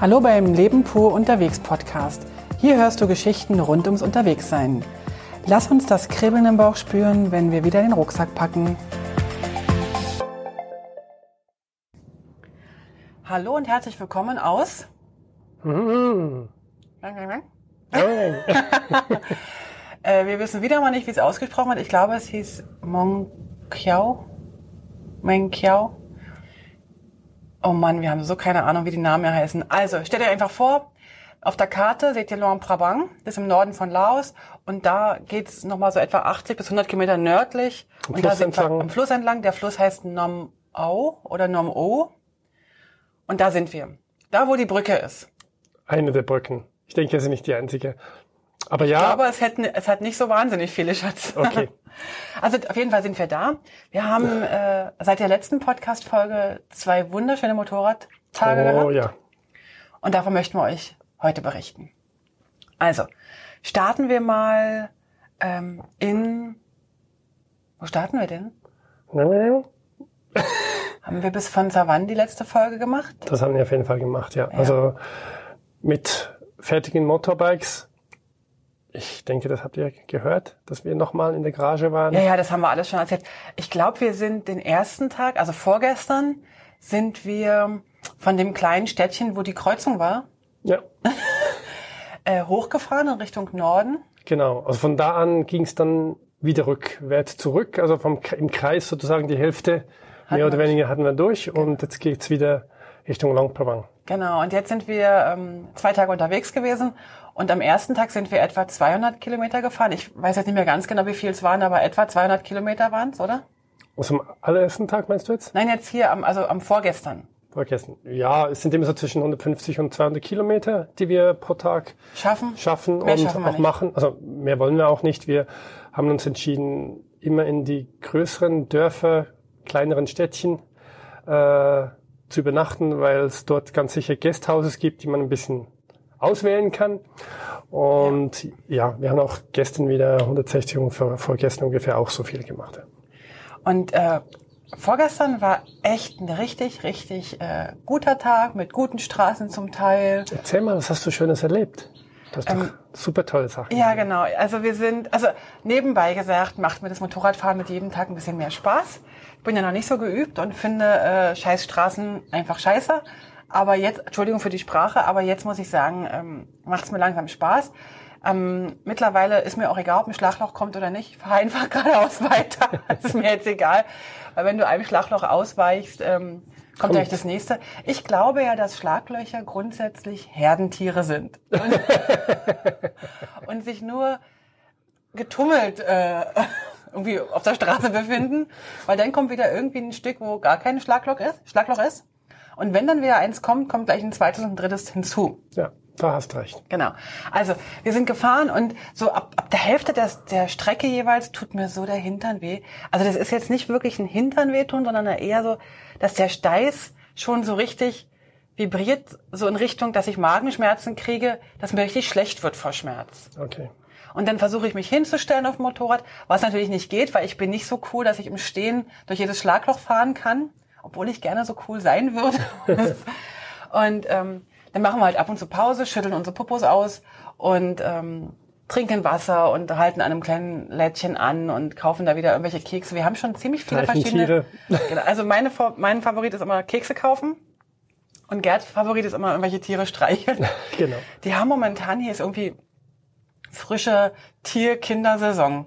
Hallo beim Leben pur unterwegs Podcast. Hier hörst du Geschichten rund ums Unterwegssein. Lass uns das Kribbeln im Bauch spüren, wenn wir wieder den Rucksack packen. Hallo und herzlich willkommen aus. Mhm. Äh, wir wissen wieder mal nicht, wie es ausgesprochen wird. Ich glaube, es hieß Monkiao. Menkiao. Oh Mann, wir haben so keine Ahnung, wie die Namen hier heißen. Also, stellt euch einfach vor, auf der Karte seht ihr Luang Prabang, das ist im Norden von Laos. Und da geht's nochmal so etwa 80 bis 100 Kilometer nördlich. Am und Fluss da sind wir entlang. am Fluss entlang. Der Fluss heißt Nom Au oder Nom O. Und da sind wir. Da, wo die Brücke ist. Eine der Brücken. Ich denke, es ist nicht die einzige. Aber Ich ja, glaube, es, hätten, es hat nicht so wahnsinnig viele, Schatz. Okay. Also auf jeden Fall sind wir da. Wir haben äh, seit der letzten Podcast-Folge zwei wunderschöne Motorradtage oh gehabt. ja. Und davon möchten wir euch heute berichten. Also, starten wir mal ähm, in... Wo starten wir denn? Haben wir bis von Savanne die letzte Folge gemacht? Das haben wir auf jeden Fall gemacht, ja. Also mit fertigen Motorbikes. Ich denke, das habt ihr gehört, dass wir nochmal in der Garage waren. Ja, ja, das haben wir alles schon erzählt. Ich glaube, wir sind den ersten Tag, also vorgestern, sind wir von dem kleinen Städtchen, wo die Kreuzung war, ja. äh, hochgefahren in Richtung Norden. Genau. Also von da an ging es dann wieder rückwärts zurück. Also vom, im Kreis sozusagen die Hälfte mehr oder weniger hatten wir durch und jetzt geht's wieder Richtung Long Prabang. Genau, und jetzt sind wir ähm, zwei Tage unterwegs gewesen und am ersten Tag sind wir etwa 200 Kilometer gefahren. Ich weiß jetzt nicht mehr ganz genau, wie viel es waren, aber etwa 200 Kilometer waren es, oder? Also am allerersten Tag meinst du jetzt? Nein, jetzt hier, am, also am vorgestern. Vergessen. Ja, es sind immer so zwischen 150 und 200 Kilometer, die wir pro Tag Schaffen? schaffen Mehr und schaffen auch nicht. machen. Also mehr wollen wir auch nicht. Wir haben uns entschieden, immer in die größeren Dörfer, kleineren Städtchen äh, zu übernachten, weil es dort ganz sicher Guesthouses gibt, die man ein bisschen auswählen kann. Und ja, wir haben auch gestern wieder 160 und vor, vorgestern ungefähr auch so viel gemacht. ja. Und äh, vorgestern war echt ein richtig, richtig äh, guter Tag mit guten Straßen zum Teil. Erzähl mal, was hast du Schönes erlebt? Das ist Ähm, doch super tolle Sachen. Ja, genau. Also wir sind, also nebenbei gesagt, macht mir das Motorradfahren mit jedem Tag ein bisschen mehr Spaß. Ich bin ja noch nicht so geübt und finde äh, Scheißstraßen einfach scheiße. Aber jetzt, Entschuldigung für die Sprache, aber jetzt muss ich sagen, ähm, macht es mir langsam Spaß. Ähm, mittlerweile ist mir auch egal, ob ein Schlagloch kommt oder nicht. Ich fahre einfach geradeaus weiter. Das ist mir jetzt egal. Weil wenn du einem Schlagloch ausweichst, ähm, kommt gleich das nächste. Ich glaube ja, dass Schlaglöcher grundsätzlich Herdentiere sind. Und, und sich nur getummelt äh, irgendwie auf der Straße befinden, weil dann kommt wieder irgendwie ein Stück, wo gar kein Schlagloch ist, Schlagloch ist. Und wenn dann wieder eins kommt, kommt gleich ein zweites und ein drittes hinzu. ja, da hast recht. Genau. Also wir sind gefahren und so ab, ab der Hälfte des, der Strecke jeweils tut mir so der Hintern weh. Also das ist jetzt nicht wirklich ein Hintern wehtun, sondern eher so, dass der Steiß schon so richtig vibriert, so in Richtung, dass ich Magenschmerzen kriege, dass mir richtig schlecht wird vor Schmerz. Okay. Und dann versuche ich mich hinzustellen auf dem Motorrad, was natürlich nicht geht, weil ich bin nicht so cool, dass ich im Stehen durch jedes Schlagloch fahren kann, obwohl ich gerne so cool sein würde. und ähm, dann machen wir halt ab und zu Pause, schütteln unsere Popos aus und ähm, trinken Wasser und halten an einem kleinen Lädchen an und kaufen da wieder irgendwelche Kekse. Wir haben schon ziemlich viele verschiedene. Genau, also meine, mein Favorit ist immer Kekse kaufen. Und Gerds Favorit ist immer irgendwelche Tiere streicheln. Genau. Die haben momentan hier ist irgendwie frische Tier-Kindersaison.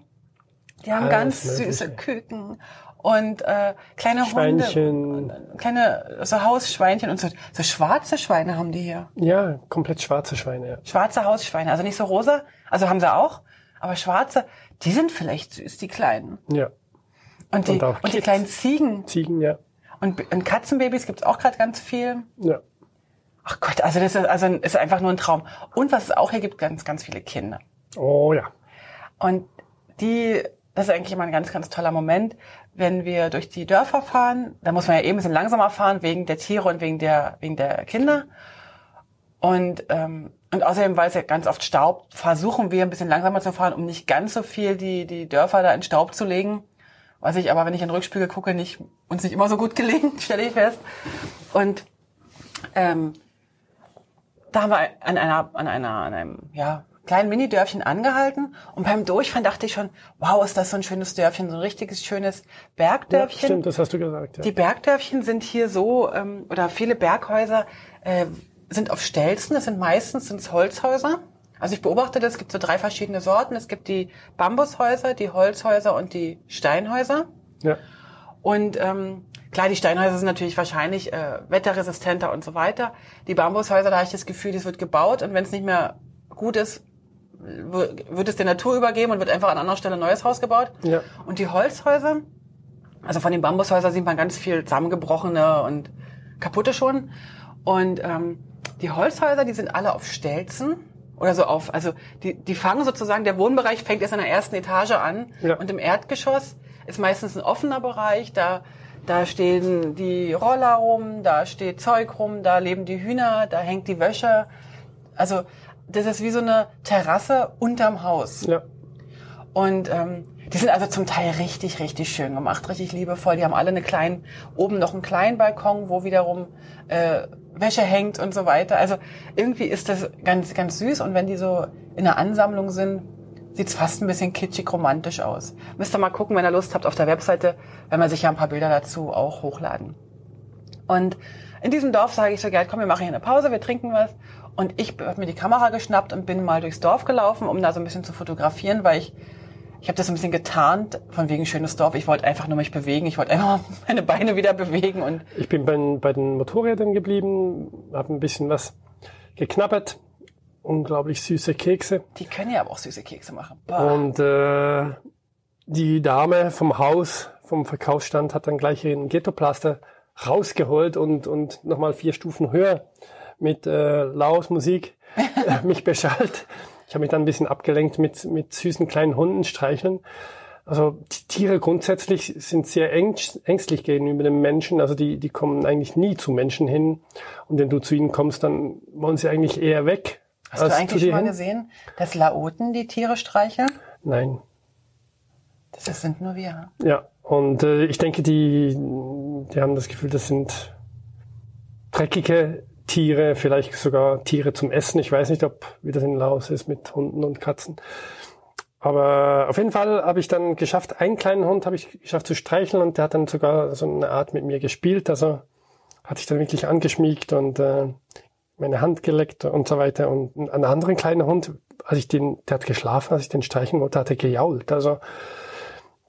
Die haben Alles ganz Mögliche. süße Küken und äh, kleine Schweinchen. Hunde, und, äh, kleine so Hausschweinchen und so, so schwarze Schweine haben die hier. Ja, komplett schwarze Schweine. Ja. Schwarze Hausschweine, also nicht so rosa, also haben sie auch, aber schwarze, die sind vielleicht süß, die kleinen. ja. Und die, Und und die Kids. kleinen Ziegen Ziegen, ja. und, und Katzenbabys gibt's auch gerade ganz viel. Ja. Ach Gott, also das ist, also ist einfach nur ein Traum. Und was es auch hier gibt, ganz, ganz viele Kinder. Oh ja. Und die, das ist eigentlich immer ein ganz, ganz toller Moment, wenn wir durch die Dörfer fahren. Da muss man ja eben ein bisschen langsamer fahren, wegen der Tiere und wegen der, wegen der Kinder. Und, ähm, und außerdem, weil es ja ganz oft staubt, versuchen wir ein bisschen langsamer zu fahren, um nicht ganz so viel die, die Dörfer da in Staub zu legen. Was ich aber, wenn ich in den Rückspiegel gucke, nicht, uns nicht immer so gut gelegen, stelle ich fest. Und ähm, da haben wir an einer, an einer, an einem, ja, kleinen Mini-Dörfchen angehalten und beim Durchfahren dachte ich schon, wow, ist das so ein schönes Dörfchen, so ein richtiges schönes Bergdörfchen. Ja, stimmt, das hast du gesagt. Ja. Die Bergdörfchen sind hier so, ähm, oder viele Berghäuser äh, sind auf Stelzen, das sind meistens sind's Holzhäuser. Also ich beobachte das, es gibt so drei verschiedene Sorten. Es gibt die Bambushäuser, die Holzhäuser und die Steinhäuser. Ja. Und ähm, klar, die Steinhäuser sind natürlich wahrscheinlich äh, wetterresistenter und so weiter. Die Bambushäuser, da habe ich das Gefühl, das wird gebaut und wenn es nicht mehr gut ist, wird es der Natur übergeben und wird einfach an anderer Stelle ein neues Haus gebaut. Ja. Und die Holzhäuser, also von den Bambushäusern sieht man ganz viel zusammengebrochene und kaputte schon. Und ähm, die Holzhäuser, die sind alle auf Stelzen oder so auf, also die, die fangen sozusagen, der Wohnbereich fängt erst in der ersten Etage an Ja. und im Erdgeschoss ist meistens ein offener Bereich, da, da stehen die Roller rum, da steht Zeug rum, da leben die Hühner, da hängt die Wäsche. Also das ist wie so eine Terrasse unterm Haus. Ja. Und ähm, die sind also zum Teil richtig, richtig schön gemacht, richtig liebevoll. Die haben alle eine kleinen, oben noch einen kleinen Balkon, wo wiederum äh, Wäsche hängt und so weiter. Also irgendwie ist das ganz, ganz süß. Und wenn die so in der Ansammlung sind, sieht's fast ein bisschen kitschig romantisch aus. Müsst ihr mal gucken, wenn ihr Lust habt auf der Webseite, wenn wir sicher ein paar Bilder dazu auch hochladen. Und in diesem Dorf sage ich so, Gerd, komm, wir machen hier eine Pause, wir trinken was. Und ich habe mir die Kamera geschnappt und bin mal durchs Dorf gelaufen, um da so ein bisschen zu fotografieren, weil ich ich habe das ein bisschen getarnt, von wegen schönes Dorf. Ich wollte einfach nur mich bewegen. Ich wollte einfach meine Beine wieder bewegen und Ich bin bei, bei den Motorrädern geblieben, habe ein bisschen was geknabbert. Unglaublich süße Kekse. die können ja aber auch süße Kekse machen. Boah. Und äh, die Dame vom Haus, vom Verkaufsstand, hat dann gleich ihren Ghettoplaster rausgeholt und, und nochmal vier Stufen höher mit äh, Laos Musik äh, mich beschallt. Ich habe mich dann ein bisschen abgelenkt mit, mit süßen kleinen Hunden streicheln. Also die Tiere grundsätzlich sind sehr ängst, ängstlich gegenüber dem Menschen. Also die, die kommen eigentlich nie zu Menschen hin. Und wenn du zu ihnen kommst, dann wollen sie eigentlich eher weg. Hast du eigentlich schon mal hin. gesehen, dass Laoten die Tiere streicheln? Nein. Das sind nur wir. Ja, und äh, ich denke, die, die haben das Gefühl, das sind dreckige Tiere, vielleicht sogar Tiere zum Essen. Ich weiß nicht, ob wie das in Laos ist mit Hunden und Katzen. Aber auf jeden Fall habe ich dann geschafft, einen kleinen Hund habe ich geschafft zu streicheln und der hat dann sogar so eine Art mit mir gespielt. Also hat sich dann wirklich angeschmiegt und äh, meine Hand geleckt und so weiter. Und ein anderer kleiner Hund, als ich den, der hat geschlafen, als ich den streichen wollte, hat er gejault. Also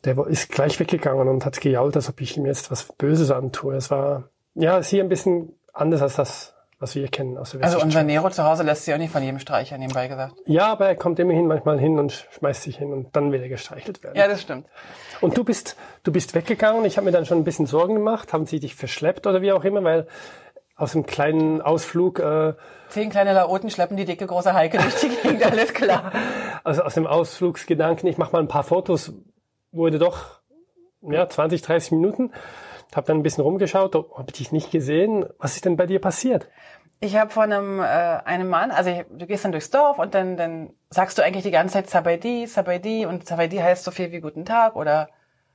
der ist gleich weggegangen und hat gejault, als ob ich ihm jetzt was Böses antue. Es war, ja, es ist hier ein bisschen anders als das, was wir kennen aus der Also unser Nero zu Hause lässt sich auch nicht von jedem streicheln, nebenbei gesagt. Ja, aber er kommt immerhin manchmal hin und schmeißt sich hin und dann will er gestreichelt werden. Ja, das stimmt. Und du bist, du bist weggegangen. Ich habe mir dann schon ein bisschen Sorgen gemacht. Haben sie dich verschleppt oder wie auch immer, weil aus einem kleinen Ausflug, äh, Zehn kleine Laoten schleppen die dicke große Heike durch die Gegend, alles klar. also aus dem Ausflugsgedanken, ich mache mal ein paar Fotos, wurde doch ja 20, 30 Minuten. Habe dann ein bisschen rumgeschaut, habe dich nicht gesehen. Was ist denn bei dir passiert? Ich habe von einem, äh, einem Mann, also ich, du gehst dann durchs Dorf und dann, dann sagst du eigentlich die ganze Zeit Sabaidi, Sabaidi und Sabaidi heißt so viel wie Guten Tag oder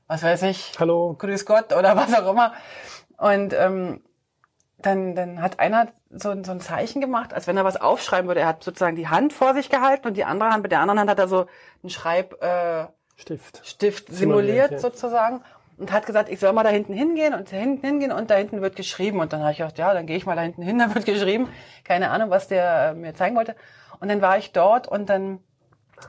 was weiß ich, Hallo. Grüß Gott oder was auch immer. Und ähm, dann, dann hat einer so, ein- so ein Zeichen gemacht, als wenn er was aufschreiben würde. Er hat sozusagen die Hand vor sich gehalten und die andere Hand, mit der anderen Hand hat er so einen Schreibstift äh, Stift. Stift Simuliert, simuliert ja. sozusagen und hat gesagt, ich soll mal da hinten hingehen und da hinten hingehen und da hinten wird geschrieben. Und dann habe ich gedacht, ja, dann gehe ich mal da hinten hin, da wird geschrieben. Keine Ahnung, was der äh, mir zeigen wollte. Und dann war ich dort und dann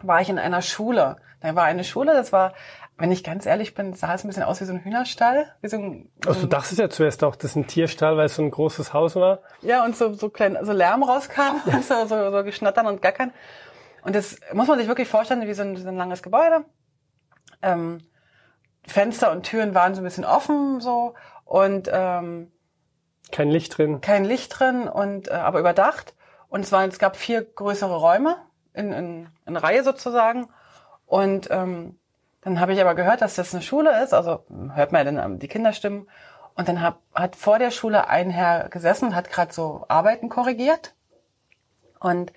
war ich in einer Schule. Da war eine Schule, das war, wenn ich ganz ehrlich bin, sah es ein bisschen aus wie so ein Hühnerstall. Wie so ein, Also du dachtest ja zuerst auch, das ist ein Tierstall, weil es so ein großes Haus war. ja, und so, so klein, so Lärm rauskam, so, so, so geschnattern und gackern. Und das muss man sich wirklich vorstellen, wie so ein, so ein langes Gebäude. Ähm, Fenster und Türen waren so ein bisschen offen, so, und ähm, Kein Licht drin. kein Licht drin, und äh, aber überdacht. Und es, waren, es gab vier größere Räume in, in, in Reihe sozusagen. Und ähm, dann habe ich aber gehört, dass das eine Schule ist, also hört man ja dann die Kinderstimmen. Und dann hab, hat vor der Schule ein Herr gesessen und hat gerade so Arbeiten korrigiert. Und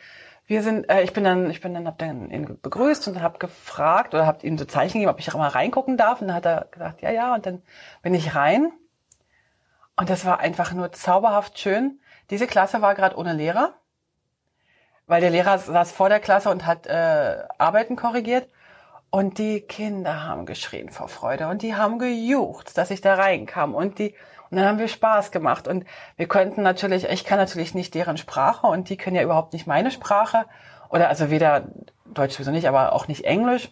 wir sind, äh, ich bin dann, ich bin dann, hab dann ihn begrüßt und habe gefragt oder hab ihm so Zeichen gegeben, ob ich auch mal reingucken darf. Und dann hat er gesagt, ja, ja. Und dann bin ich rein. Und das war einfach nur zauberhaft schön. Diese Klasse war gerade ohne Lehrer. weil der Lehrer saß vor der Klasse und hat äh, Arbeiten korrigiert. Und die Kinder haben geschrien vor Freude und die haben gejucht, dass ich da reinkam. Und die, und dann haben wir Spaß gemacht. Und wir könnten natürlich, ich kann natürlich nicht deren Sprache und die können ja überhaupt nicht meine Sprache. Oder also weder Deutsch sowieso nicht, aber auch nicht Englisch.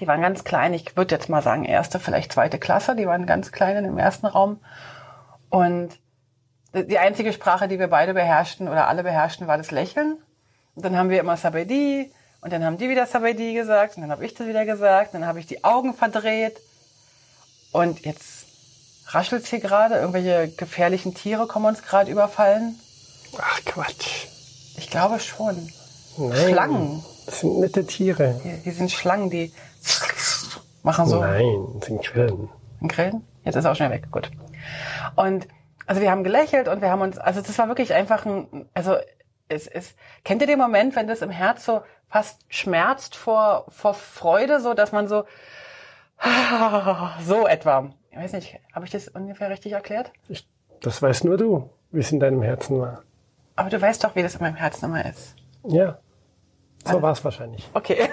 Die waren ganz klein. Ich würde jetzt mal sagen, erste, vielleicht zweite Klasse. Die waren ganz klein in dem ersten Raum. Und die einzige Sprache, die wir beide beherrschten oder alle beherrschten, war das Lächeln. Und dann haben wir immer Sabedi und dann haben die wieder Sabedi gesagt und dann habe ich das wieder gesagt. Und dann habe ich die Augen verdreht. Und jetzt raschelt's hier gerade. Irgendwelche gefährlichen Tiere kommen uns gerade überfallen. Ach Quatsch. Ich glaube schon. Nein, Schlangen. Das sind nette Tiere. Hier, hier sind Schlangen, die machen so. Nein, das sind. Ein Grillen? Jetzt ist er auch schnell weg. Gut. Und also wir haben gelächelt und wir haben uns, also das war wirklich einfach ein, also es ist, kennt ihr den Moment, wenn das im Herz so fast schmerzt vor, vor Freude, so dass man so, so etwa. Ich weiß nicht, habe ich das ungefähr richtig erklärt? Ich, das weißt nur du, wie es in deinem Herzen war. Aber du weißt doch, wie das in meinem Herzen immer ist. Ja, so war es wahrscheinlich. Okay.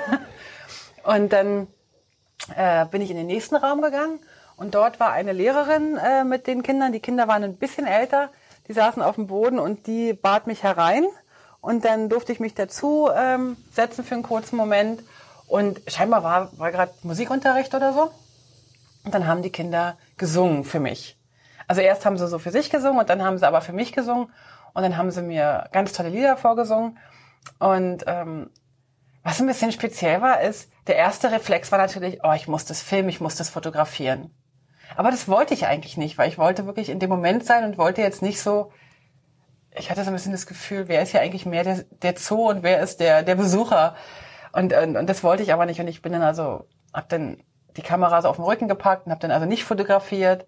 Und dann äh, bin ich in den nächsten Raum gegangen und dort war eine Lehrerin äh, mit den Kindern. Die Kinder waren ein bisschen älter. Die saßen auf dem Boden und die bat mich herein. Und dann durfte ich mich dazu ähm, setzen für einen kurzen Moment. Und scheinbar war, war gerade Musikunterricht oder so. Und dann haben die Kinder gesungen für mich. Also erst haben sie so für sich gesungen und dann haben sie aber für mich gesungen. Und dann haben sie mir ganz tolle Lieder vorgesungen. Und ähm, was ein bisschen speziell war, ist, der erste Reflex war natürlich, oh, ich muss das filmen, ich muss das fotografieren. Aber das wollte ich eigentlich nicht, weil ich wollte wirklich in dem Moment sein und wollte jetzt nicht so, ich hatte so ein bisschen das Gefühl, wer ist hier eigentlich mehr der, der Zoo und wer ist der, der Besucher? Und, und, und das wollte ich aber nicht. Und ich bin dann also, hab dann die Kamera so auf den Rücken gepackt und hab dann also nicht fotografiert.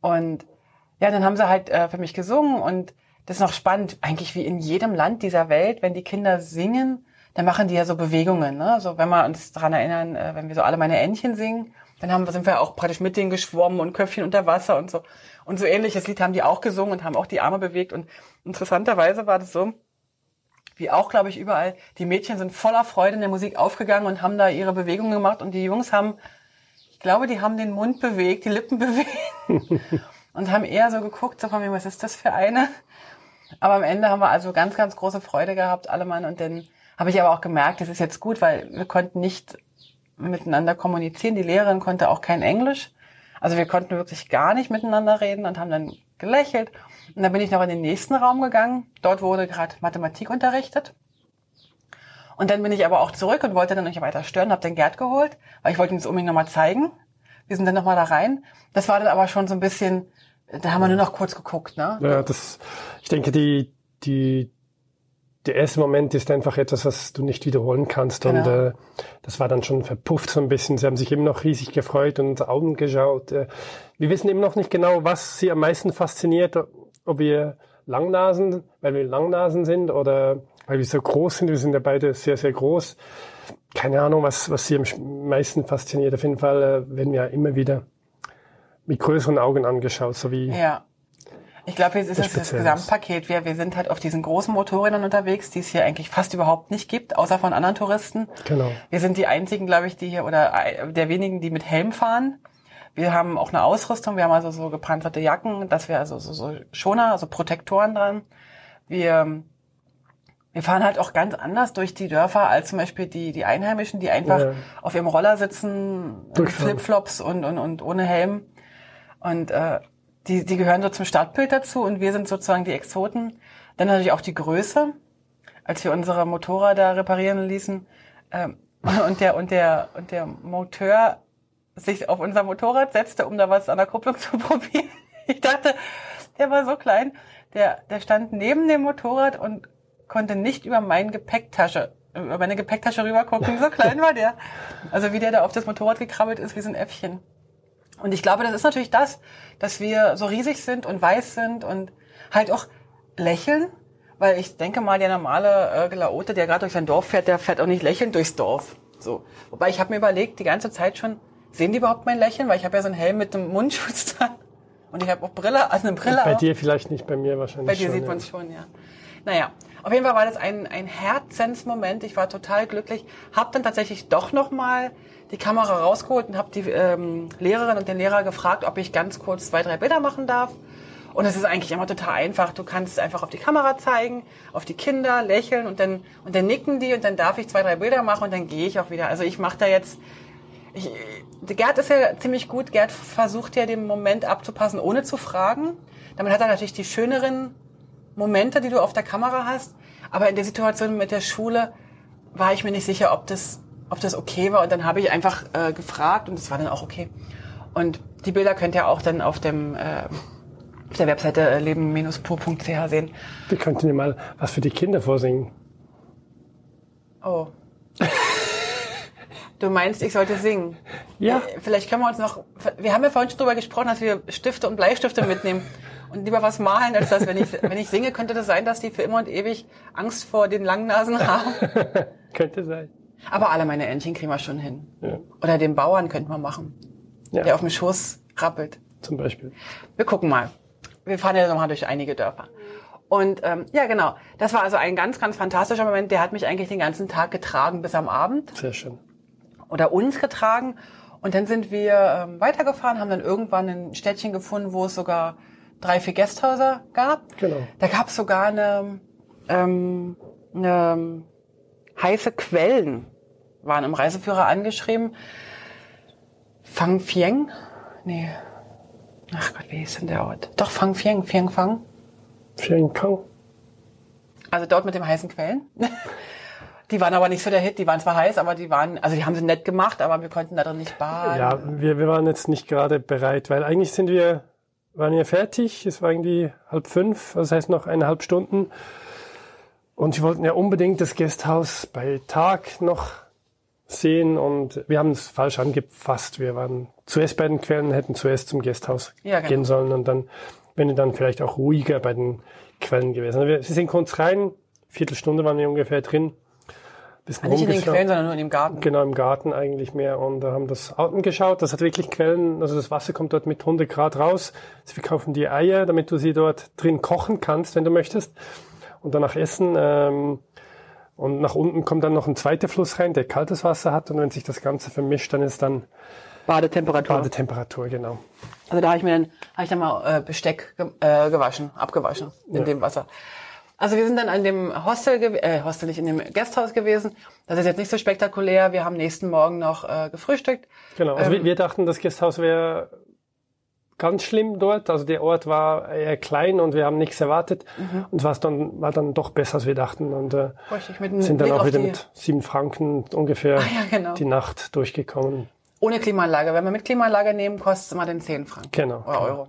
Und ja, dann haben sie halt äh, für mich gesungen und das ist noch spannend, eigentlich wie in jedem Land dieser Welt, wenn die Kinder singen, dann machen die ja so Bewegungen. Ne? So, wenn wir uns daran erinnern, äh, wenn wir so alle meine Entchen singen, dann haben, sind wir auch praktisch mit denen geschwommen und Köpfchen unter Wasser und so. Und so ähnliches Lied haben die auch gesungen und haben auch die Arme bewegt. Und interessanterweise war das so, wie auch, glaube ich, überall, die Mädchen sind voller Freude in der Musik aufgegangen und haben da ihre Bewegungen gemacht. Und die Jungs haben, ich glaube, die haben den Mund bewegt, die Lippen bewegt und haben eher so geguckt, so von mir, was ist das für eine? Aber am Ende haben wir also ganz, ganz große Freude gehabt, alle Mann. Und dann habe ich aber auch gemerkt, das ist jetzt gut, weil wir konnten nicht miteinander kommunizieren. Die Lehrerin konnte auch kein Englisch. Also wir konnten wirklich gar nicht miteinander reden und haben dann gelächelt. Und dann bin ich noch in den nächsten Raum gegangen. Dort wurde gerade Mathematik unterrichtet. Und dann bin ich aber auch zurück und wollte dann nicht weiter stören, habe den Gerd geholt, weil ich wollte ihm das unbedingt nochmal zeigen. Wir sind dann nochmal da rein. Das war dann aber schon so ein bisschen, da haben wir nur noch kurz geguckt, ne? Ja, das, ich denke, die, die, der erste Moment ist einfach etwas, was du nicht wiederholen kannst. Genau. Und äh, das war dann schon verpufft so ein bisschen. Sie haben sich eben noch riesig gefreut und Augen geschaut. Äh, wir wissen eben noch nicht genau, was sie am meisten fasziniert, ob wir Langnasen, weil wir Langnasen sind oder weil wir so groß sind. Wir sind ja beide sehr, sehr groß. Keine Ahnung, was, was sie am meisten fasziniert. Auf jeden Fall äh, werden wir immer wieder mit größeren Augen angeschaut, so wie Ja. Ich glaube, es ist das, das. Gesamtpaket. Wir, wir sind halt auf diesen großen Motorrädern unterwegs, die es hier eigentlich fast überhaupt nicht gibt, außer von anderen Touristen. Genau. Wir sind die einzigen, glaube ich, die hier oder äh, der wenigen, die mit Helm fahren. Wir haben auch eine Ausrüstung. Wir haben also so gepanzerte Jacken, dass wir also so, so Schoner, also Protektoren dran. Wir wir fahren halt auch ganz anders durch die Dörfer als zum Beispiel die, die Einheimischen, die einfach Ja. auf ihrem Roller sitzen. Flipflops und, und, und ohne Helm. Und äh, die, die gehören so zum Stadtbild dazu und wir sind sozusagen die Exoten. Dann natürlich auch die Größe, als wir unsere Motorräder reparieren ließen ähm, und der und der und der Monteur sich auf unser Motorrad setzte, um da was an der Kupplung zu probieren. Ich dachte, der war so klein, der der stand neben dem Motorrad und konnte nicht über meine Gepäcktasche über meine Gepäcktasche rüber gucken. So klein war der. Also wie der da auf das Motorrad gekrabbelt ist, wie so ein Äffchen. Und ich glaube, das ist natürlich das, dass wir so riesig sind und weiß sind und halt auch lächeln. Weil ich denke mal, der normale äh, Gelaote, der gerade durch sein Dorf fährt, der fährt auch nicht lächelnd durchs Dorf. So. Wobei ich habe mir überlegt, die ganze Zeit schon, sehen die überhaupt mein Lächeln? Weil ich habe ja so einen Helm mit einem Mundschutz dran. Und ich habe auch Brille, also eine Brille Bei auf. dir vielleicht nicht, bei mir wahrscheinlich Bei dir schon, sieht ja. man es schon, ja. Naja, auf jeden Fall war das ein, ein Herzensmoment. Ich war total glücklich. Hab dann tatsächlich doch nochmal die Kamera rausgeholt und habe die ähm, Lehrerin und den Lehrer gefragt, ob ich ganz kurz zwei, drei Bilder machen darf. Und es ist eigentlich immer total einfach. Du kannst einfach auf die Kamera zeigen, auf die Kinder lächeln und dann und dann nicken die und dann darf ich zwei, drei Bilder machen und dann gehe ich auch wieder. Also ich mache da jetzt ich, Gerd ist ja ziemlich gut. Gerd versucht ja den Moment abzupassen, ohne zu fragen. Damit hat er natürlich die schöneren Momente, die du auf der Kamera hast. Aber in der Situation mit der Schule war ich mir nicht sicher, ob das, ob das okay war. Und dann habe ich einfach äh, gefragt und es war dann auch okay. Und die Bilder könnt ihr auch dann auf dem äh, auf der Webseite äh, leben-pur.ch sehen. Wir könnten ja mal was für die Kinder vorsingen. Oh. Du meinst, ich sollte singen? Ja. Äh, Vielleicht können wir uns noch. Wir haben ja vorhin schon drüber gesprochen, dass wir Stifte und Bleistifte mitnehmen und lieber was malen, als dass, wenn ich, wenn ich singe, könnte das sein, dass die für immer und ewig Angst vor den langen Nasen haben. Könnte sein. Aber alle meine Entchen kriegen wir schon hin. Ja. Oder den Bauern könnten wir machen, Ja, der auf dem Schoß rappelt. zum Beispiel. Wir gucken mal. Wir fahren ja nochmal durch einige Dörfer. Und ähm, ja, genau. Das war also ein ganz, ganz fantastischer Moment. Der hat mich eigentlich den ganzen Tag getragen bis am Abend. Sehr schön. Oder uns getragen. Und dann sind wir ähm, weitergefahren, haben dann irgendwann ein Städtchen gefunden, wo es sogar drei, vier Gasthäuser gab. Genau. Da gab es sogar eine, ähm, eine heiße Quellen, waren im Reiseführer angeschrieben. Fang Fieng? Nee. Ach Gott, wie hieß denn der Ort? Doch, Fang Fieng, Fieng Fang. Vielen Dank. Also dort mit dem heißen Quellen. Die waren aber nicht so der Hit, die waren zwar heiß, aber die waren, also die haben sie nett gemacht, aber wir konnten da drin nicht baden. Ja, wir, wir waren jetzt nicht gerade bereit, weil eigentlich sind wir, waren wir fertig. Es war irgendwie halb fünf, das heißt noch eineinhalb Stunden. Und wir wollten ja unbedingt das Gasthaus bei Tag noch sehen und wir haben es falsch angefasst. Wir waren zuerst bei den Quellen, hätten zuerst zum Gasthaus Ja, genau. gehen sollen und dann, wenn wir dann vielleicht auch ruhiger bei den Quellen gewesen. Also wir, sie sind kurz rein, Viertelstunde waren wir ungefähr drin. Bisschen Nicht in den. Quellen, sondern nur in dem Garten. Genau, im Garten eigentlich mehr und da haben das Außen geschaut. Das hat wirklich Quellen, also das Wasser kommt dort mit 100 Grad raus. Sie verkaufen die Eier, damit du sie dort drin kochen kannst, wenn du möchtest. Und danach essen. Ähm, und nach unten kommt dann noch ein zweiter Fluss rein, der kaltes Wasser hat. Und wenn sich das Ganze vermischt, dann ist dann Badetemperatur. Badetemperatur, genau. Also da habe ich mir dann, habe ich dann mal äh, Besteck ge äh, gewaschen, abgewaschen in Ja. dem Wasser. Also wir sind dann an dem Hostel, äh, Hostel nicht, in dem Gasthaus gewesen. Das ist jetzt nicht so spektakulär. Wir haben nächsten Morgen noch äh, gefrühstückt. Genau. Also Ähm, wir, wir dachten, das Gasthaus wäre ganz schlimm dort. Also der Ort war eher klein und wir haben nichts erwartet. Mhm. Und was dann war dann doch besser, als wir dachten. Und äh, sind dann Blick auch wieder mit sieben Franken ungefähr Ah, ja, genau. die Nacht durchgekommen. ohne Klimaanlage. Wenn wir mit Klimaanlage nehmen, kostet es immer den 10 Franken. Genau, Oder genau. Euro.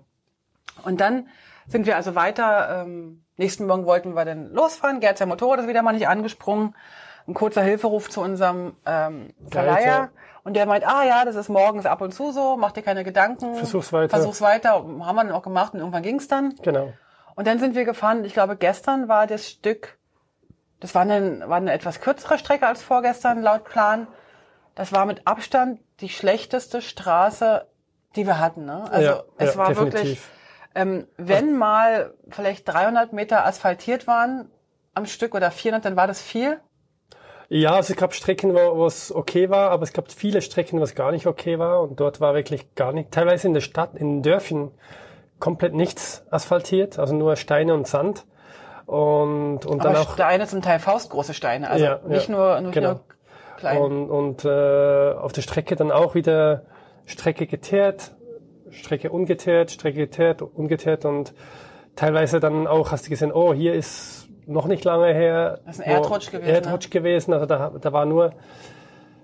Und dann sind wir also weiter. Ähm, nächsten Morgen wollten wir dann losfahren. Gerd, sein Motorrad ist wieder mal nicht angesprungen. Ein kurzer Hilferuf zu unserem ähm, Verleiher. Und der meint, ah ja, das ist morgens ab und zu so, mach dir keine Gedanken. Versuch's weiter. Versuch's weiter. Haben wir dann auch gemacht und irgendwann ging's dann. Genau. Und dann sind wir gefahren, ich glaube, gestern war das Stück, das war eine, war eine etwas kürzere Strecke als vorgestern, laut Plan. Das war mit Abstand die schlechteste Straße, die wir hatten. Ne? Also ja, es ja, war definitiv. wirklich, ähm, wenn mal vielleicht 300 Meter asphaltiert waren am Stück oder 400, dann war das viel. Ja, also es gab Strecken, wo es okay war, aber es gab viele Strecken, wo es gar nicht okay war. Und dort war wirklich gar nicht, teilweise in der Stadt, in Dörfern, komplett nichts asphaltiert, also nur Steine und Sand. Und, und dann Aber auch Steine zum Teil faustgroße Steine, also Ja, nicht ja, nur, nur, genau. nur klein. Und, und äh, auf der Strecke dann auch wieder Strecke geteert, Strecke ungeteert, Strecke geteert, ungeteert und teilweise dann auch hast du gesehen, oh, hier ist noch nicht lange her. Das ist ein Erdrutsch gewesen, Erdrutsch gewesen, also da, da war nur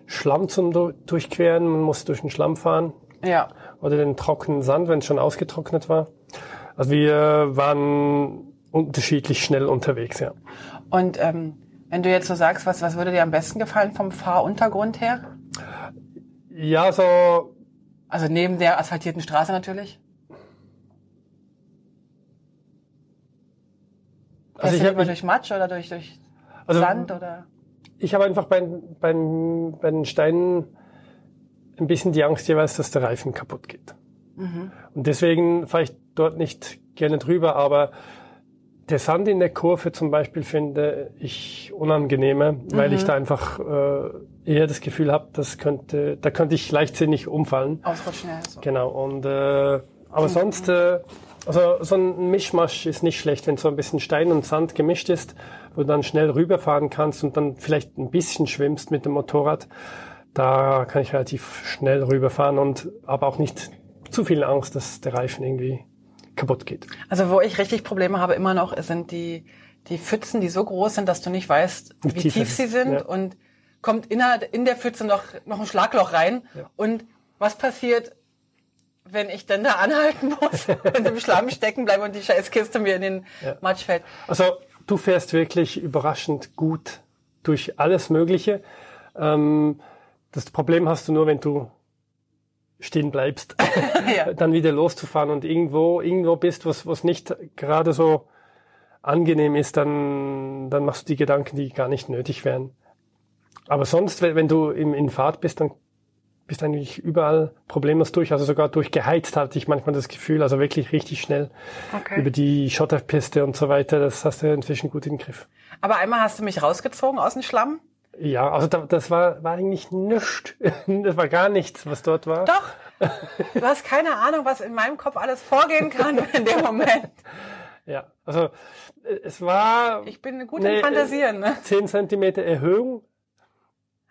Schlamm zum Du- Durchqueren, man musste durch den Schlamm fahren ja. oder den trockenen Sand, wenn es schon ausgetrocknet war. Also wir waren unterschiedlich schnell unterwegs, ja. Und ähm, wenn du jetzt so sagst, was, was würde dir am besten gefallen vom Fahruntergrund her? Ja, so Also neben der asphaltierten Straße natürlich. Also ich Fährst du hab lieber mich- durch Matsch oder durch, durch Also- Sand oder? Ich habe einfach bei, beim, bei den Steinen ein bisschen die Angst jeweils, dass der Reifen kaputt geht. Und deswegen fahre ich dort nicht gerne drüber, aber der Sand in der Kurve zum Beispiel finde ich unangenehmer, weil Mhm. ich da einfach äh, eher das Gefühl habe, das könnte, da könnte ich leichtsinnig umfallen. Ausrutschen, ja. So. Genau. Und äh, aber sonst, äh, also so ein Mischmasch ist nicht schlecht, wenn so ein bisschen Stein und Sand gemischt ist, wo du dann schnell rüberfahren kannst und dann vielleicht ein bisschen schwimmst mit dem Motorrad. Da kann ich relativ schnell rüberfahren und aber auch nicht zu viel Angst, dass der Reifen irgendwie kaputt geht. Also wo ich richtig Probleme habe immer noch, sind die, die Pfützen, die so groß sind, dass du nicht weißt, Wie wie, tief tief, sie sind ja. und kommt in der, in der Pfütze noch, noch ein Schlagloch rein. Und was passiert, wenn ich dann da anhalten muss und im Schlamm stecken bleibe und die Scheißkiste mir in den Ja. Matsch fällt? Also du fährst wirklich überraschend gut durch alles Mögliche. Ähm, das Problem hast du nur, wenn du stehen bleibst, Ja. dann wieder loszufahren und irgendwo irgendwo bist, was was nicht gerade so angenehm ist, dann dann machst du die Gedanken, die gar nicht nötig wären. Aber sonst, wenn, wenn du im, in Fahrt bist, dann bist du eigentlich überall problemlos durch. Also sogar durchgeheizt hatte ich manchmal das Gefühl, also wirklich richtig schnell Okay. über die Schotterpiste und so weiter. Das hast du inzwischen gut in den Griff. Aber einmal hast du mich rausgezogen aus dem Schlamm. Ja, also da, das war, war eigentlich nichts. Das war gar nichts, was dort war. Doch. Du hast keine Ahnung, was in meinem Kopf alles vorgehen kann in dem Moment. Ja, also äh, es war Ich bin gut im Fantasieren. Ne? 10 Zentimeter Erhöhung.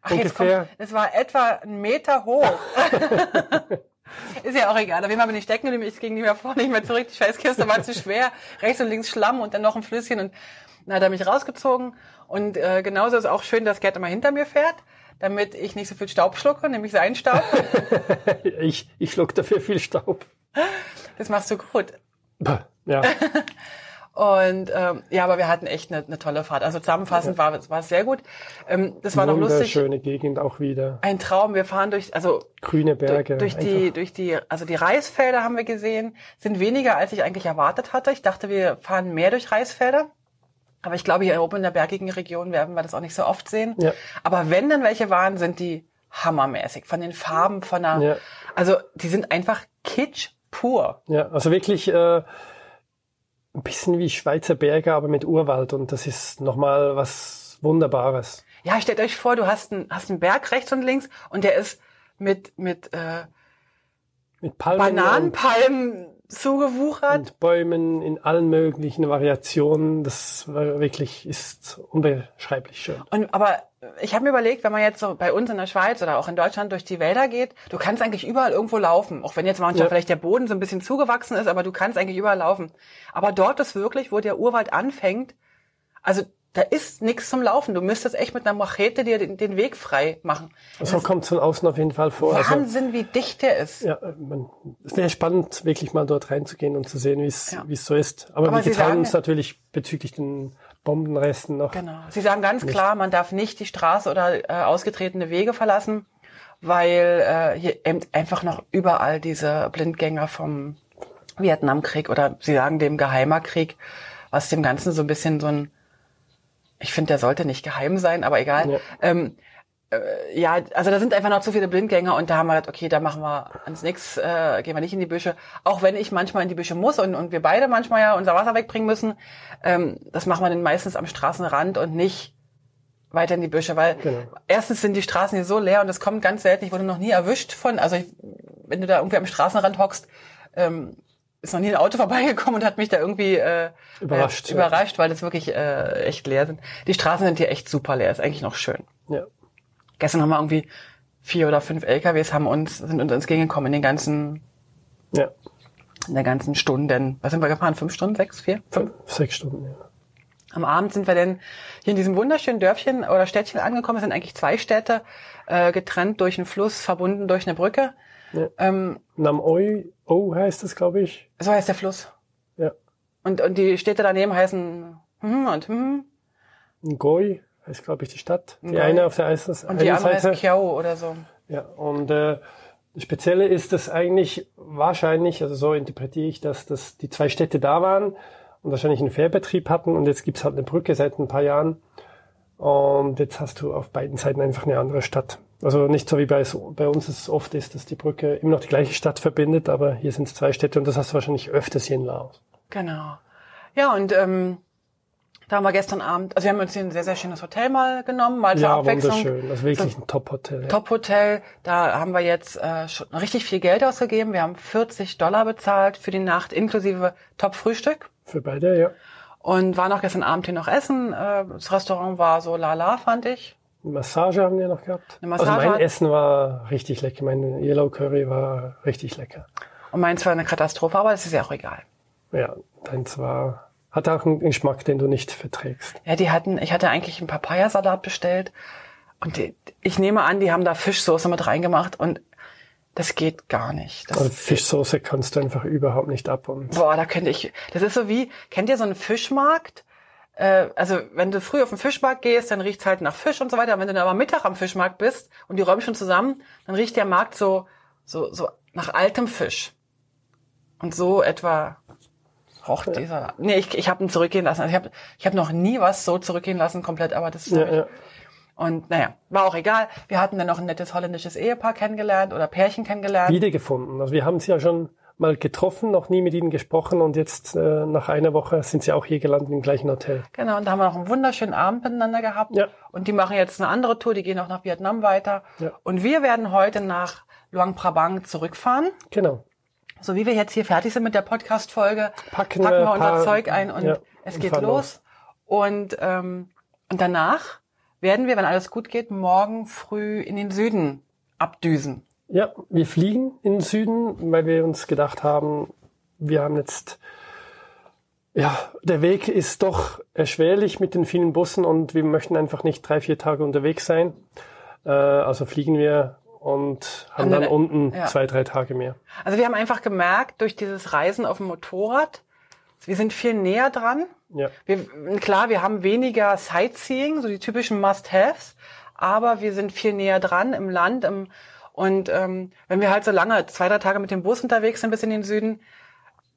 Ach, jetzt kommt, ungefähr. es war etwa einen Meter hoch. Ist ja auch egal. Auf jeden Fall bin ich stecken geblieben. Ich ging nicht mehr vor, nicht mehr zurück. Die Scheißkiste war zu schwer. Rechts und links Schlamm und dann noch ein Flüsschen. Und dann hat er mich rausgezogen. Und äh, genauso ist auch schön, dass Gerd immer hinter mir fährt, damit ich nicht so viel Staub schlucke, nämlich seinen Staub. Ich, ich schluck dafür viel Staub. Das machst du gut. Ja, Und ähm, ja, aber wir hatten echt eine, eine tolle Fahrt. Also zusammenfassend war, war es sehr gut. Ähm, das war noch lustig. wunderschöne Gegend auch wieder. Ein Traum. Wir fahren durch, also Grüne Berge. durch einfach. die, durch die, also die Reisfelder haben wir gesehen, sind weniger als ich eigentlich erwartet hatte. Ich dachte, wir fahren mehr durch Reisfelder. Aber ich glaube, hier oben in der bergigen Region werden wir das auch nicht so oft sehen. Ja. Aber wenn dann welche waren, sind die hammermäßig. Von den Farben, von der, Ja. also die sind einfach kitsch pur. Ja, also wirklich äh, ein bisschen wie Schweizer Berge, aber mit Urwald. Und das ist nochmal was Wunderbares. Ja, stellt euch vor, du hast einen, hast einen Berg rechts und links und der ist mit, mit äh, Mit Palmen Bananenpalmen zugewuchert. und, Bäumen in allen möglichen Variationen. Das war wirklich ist unbeschreiblich schön. Und aber ich habe mir überlegt, wenn man jetzt so bei uns in der Schweiz oder auch in Deutschland durch die Wälder geht, du kannst eigentlich überall irgendwo laufen. Auch wenn jetzt manchmal Ja. vielleicht der Boden so ein bisschen zugewachsen ist, aber du kannst eigentlich überall laufen. Aber dort ist wirklich, wo der Urwald anfängt, also da ist nichts zum Laufen. Du müsstest echt mit einer Machete dir den, den Weg frei machen. So kommt es von außen auf jeden Fall vor. Also, Wahnsinn, wie dicht der ist. ja, man, es wäre spannend, wirklich mal dort reinzugehen und zu sehen, wie es Ja. es so ist. Aber, Aber wir sagen uns natürlich bezüglich den Bombenresten noch. Genau. Sie sagen ganz klar, man darf nicht die Straße oder äh, ausgetretene Wege verlassen, weil äh, hier eben einfach noch überall diese Blindgänger vom Vietnamkrieg oder Sie sagen dem Geheimerkrieg, was dem Ganzen so ein bisschen so ein, ich finde, der sollte nicht geheim sein, aber egal. Ja. Ähm, äh, ja, also da sind einfach noch zu viele Blindgänger und da haben wir gedacht, okay, da machen wir ans nix, äh, gehen wir nicht in die Büsche. Auch wenn ich manchmal in die Büsche muss und, und wir beide manchmal ja unser Wasser wegbringen müssen, ähm, das machen wir dann meistens am Straßenrand und nicht weiter in die Büsche, weil Genau. erstens sind die Straßen hier so leer und es kommt ganz selten, ich wurde noch nie erwischt von, also ich, wenn du da irgendwie am Straßenrand hockst, ähm, ist noch nie ein Auto vorbeigekommen und hat mich da irgendwie äh, Überrascht, äh, ja. überrascht, weil das wirklich äh, echt leer sind. Die Straßen sind hier echt super leer, ist eigentlich noch schön. Ja. Gestern haben wir irgendwie vier oder fünf LKWs haben uns, sind uns entgegengekommen in den ganzen, ja. in der ganzen Stunden. Was sind wir gefahren? Fünf Stunden? Sechs? Vier? Fünf? Sechs Stunden, ja. Am Abend sind wir dann hier in diesem wunderschönen Dörfchen oder Städtchen angekommen. Es sind eigentlich zwei Städte, äh, getrennt durch einen Fluss, verbunden durch eine Brücke. Ja. Ähm, Nam Oi, O heißt es, glaube ich. so heißt der Fluss. Ja. Und, und die Städte daneben heißen hm und hm. Ngoi heißt, glaube ich, die Stadt. Die Ngoi. eine auf der Eisens Und die andere Seite. heißt Kiao oder so. Ja, und äh, das Spezielle ist, dass eigentlich wahrscheinlich, also so interpretiere ich das, dass die zwei Städte da waren und wahrscheinlich einen Fährbetrieb hatten und jetzt gibt's halt eine Brücke seit ein paar Jahren und jetzt hast du auf beiden Seiten einfach eine andere Stadt. Also nicht so wie bei, bei uns es oft ist, dass die Brücke immer noch die gleiche Stadt verbindet, aber hier sind es zwei Städte und das hast du wahrscheinlich öfters hier in Laos. Genau. Ja, und ähm, Da haben wir gestern Abend, also wir haben uns hier ein sehr, sehr schönes Hotel mal genommen, mal zur Ja, Abwechslung. wunderschön. Das ist wirklich ein Top-Hotel. Ja. Top-Hotel. Da haben wir jetzt äh, schon richtig viel Geld ausgegeben. Wir haben 40 Dollar bezahlt für die Nacht, inklusive Top-Frühstück. Für beide, ja. Und war noch gestern Abend hier noch essen. Äh, das Restaurant war so lala, fand ich. Massage haben wir noch gehabt. Eine Massage also mein Essen war richtig lecker. Mein Yellow Curry war richtig lecker. Und meins war eine Katastrophe, aber das ist ja auch egal. Ja, deins war, hat auch einen Geschmack, den du nicht verträgst. Ja, die hatten, ich hatte eigentlich einen Papayasalat bestellt. Und die, ich nehme an, die haben da Fischsoße mit reingemacht und das geht gar nicht. Das, Also Fischsoße kannst du einfach überhaupt nicht ab. Und Boah, da könnte ich. Das ist so wie, kennt ihr so einen Fischmarkt? Äh, also wenn du früh auf den Fischmarkt gehst, dann riecht's halt nach Fisch und so weiter. Wenn du dann aber Mittag am Fischmarkt bist und die räumen schon zusammen, dann riecht der Markt so so so nach altem Fisch. Und so etwa roch dieser. Nee, ich, ich habe ihn zurückgehen lassen. Also ich habe ich hab noch nie was so zurückgehen lassen komplett, aber das ja, ja. und naja, war auch egal. Wir hatten dann noch ein nettes holländisches Ehepaar kennengelernt oder Pärchen kennengelernt. wiedergefunden. Also wir haben sie ja schon mal getroffen, noch nie mit ihnen gesprochen und jetzt äh, nach einer Woche sind sie auch hier gelandet im gleichen Hotel. Genau, und da haben wir noch einen wunderschönen Abend miteinander gehabt. Ja. Und die machen jetzt eine andere Tour, die gehen auch nach Vietnam weiter. Ja. Und wir werden heute nach Luang Prabang zurückfahren. Genau. So wie wir jetzt hier fertig sind mit der Podcast-Folge, Packen packen wir unser Zeug ein und ja, es geht fahren los. Und, ähm, und danach werden wir, wenn alles gut geht, morgen früh in den Süden abdüsen. Ja, wir fliegen in den Süden, weil wir uns gedacht haben, wir haben jetzt, ja, der Weg ist doch erschwerlich mit den vielen Bussen und wir möchten einfach nicht drei, vier Tage unterwegs sein. Äh, also fliegen wir und haben Haben dann wir- unten ja. zwei, drei Tage mehr. Also wir haben einfach gemerkt, durch dieses Reisen auf dem Motorrad, wir sind viel näher dran. Ja, Wir, klar, wir haben weniger Sightseeing, so die typischen Must-Haves, aber wir sind viel näher dran im Land. Im, und ähm, wenn wir halt so lange, zwei, drei Tage mit dem Bus unterwegs sind bis in den Süden,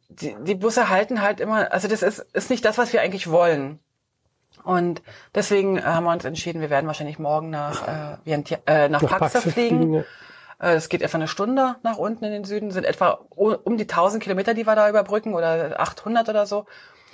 die, die Busse halten halt immer, also das ist, ist nicht das, was wir eigentlich wollen. Und deswegen äh, haben wir uns entschieden, wir werden wahrscheinlich morgen nach, äh, äh, nach, nach Paxe Paxe fliegen. ja. Äh, Es geht etwa eine Stunde nach unten in den Süden, sind etwa um die 1000 Kilometer, die wir da überbrücken oder 800 oder so.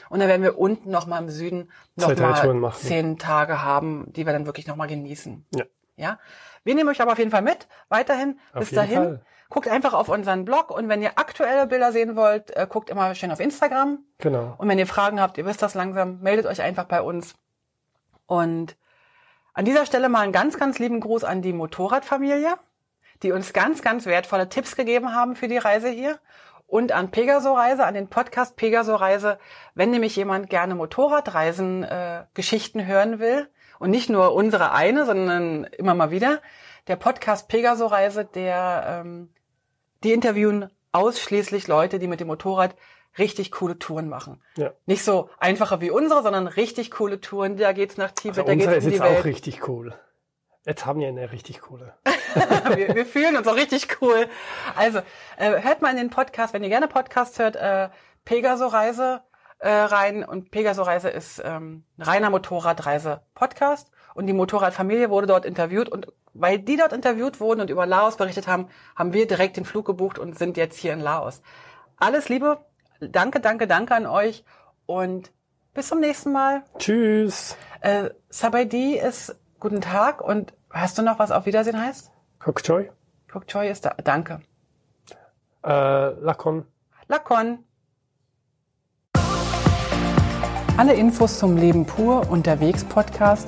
Und dann werden wir unten nochmal im Süden nochmal zehn Tage haben, die wir dann wirklich nochmal genießen. Ja. Ja. Wir nehmen euch aber auf jeden Fall mit, weiterhin. Auf Bis dahin. Fall. Guckt einfach auf unseren Blog und wenn ihr aktuelle Bilder sehen wollt, äh, guckt immer schön auf Instagram. Genau. Und wenn ihr Fragen habt, ihr wisst das langsam, meldet euch einfach bei uns. Und an dieser Stelle mal einen ganz, ganz lieben Gruß an die Motorradfamilie, die uns ganz, ganz wertvolle Tipps gegeben haben für die Reise hier. Und an Pegaso Reise, an den Podcast Pegaso Reise, wenn nämlich jemand gerne Motorradreisen, äh, Geschichten hören will. Und nicht nur unsere eine, sondern immer mal wieder. Der Podcast Pegaso Reise, der, ähm, die interviewen ausschließlich Leute, die mit dem Motorrad richtig coole Touren machen. Ja. Nicht so einfache wie unsere, sondern richtig coole Touren. Da geht's nach Tibet, Also da geht's ist um die jetzt auch Welt. richtig cool. Jetzt haben wir eine richtig coole. wir, wir fühlen uns auch richtig cool. Also äh, hört mal in den Podcast, wenn ihr gerne Podcasts hört, äh, Pegaso Reise äh, rein. Und Pegaso Reise ist ähm, ein reiner Motorradreise-Podcast. Und die Motorradfamilie wurde dort interviewt. Und weil die dort interviewt wurden und über Laos berichtet haben, haben wir direkt den Flug gebucht und sind jetzt hier in Laos. Alles Liebe, danke, danke, danke an euch und bis zum nächsten Mal. Tschüss. Äh, Sabaidi ist guten Tag und hast du noch was auf Wiedersehen heißt? Kok Choi. Kok Choi ist da. Danke. Äh, Lakon. Lakon. Alle Infos zum Leben pur unterwegs Podcast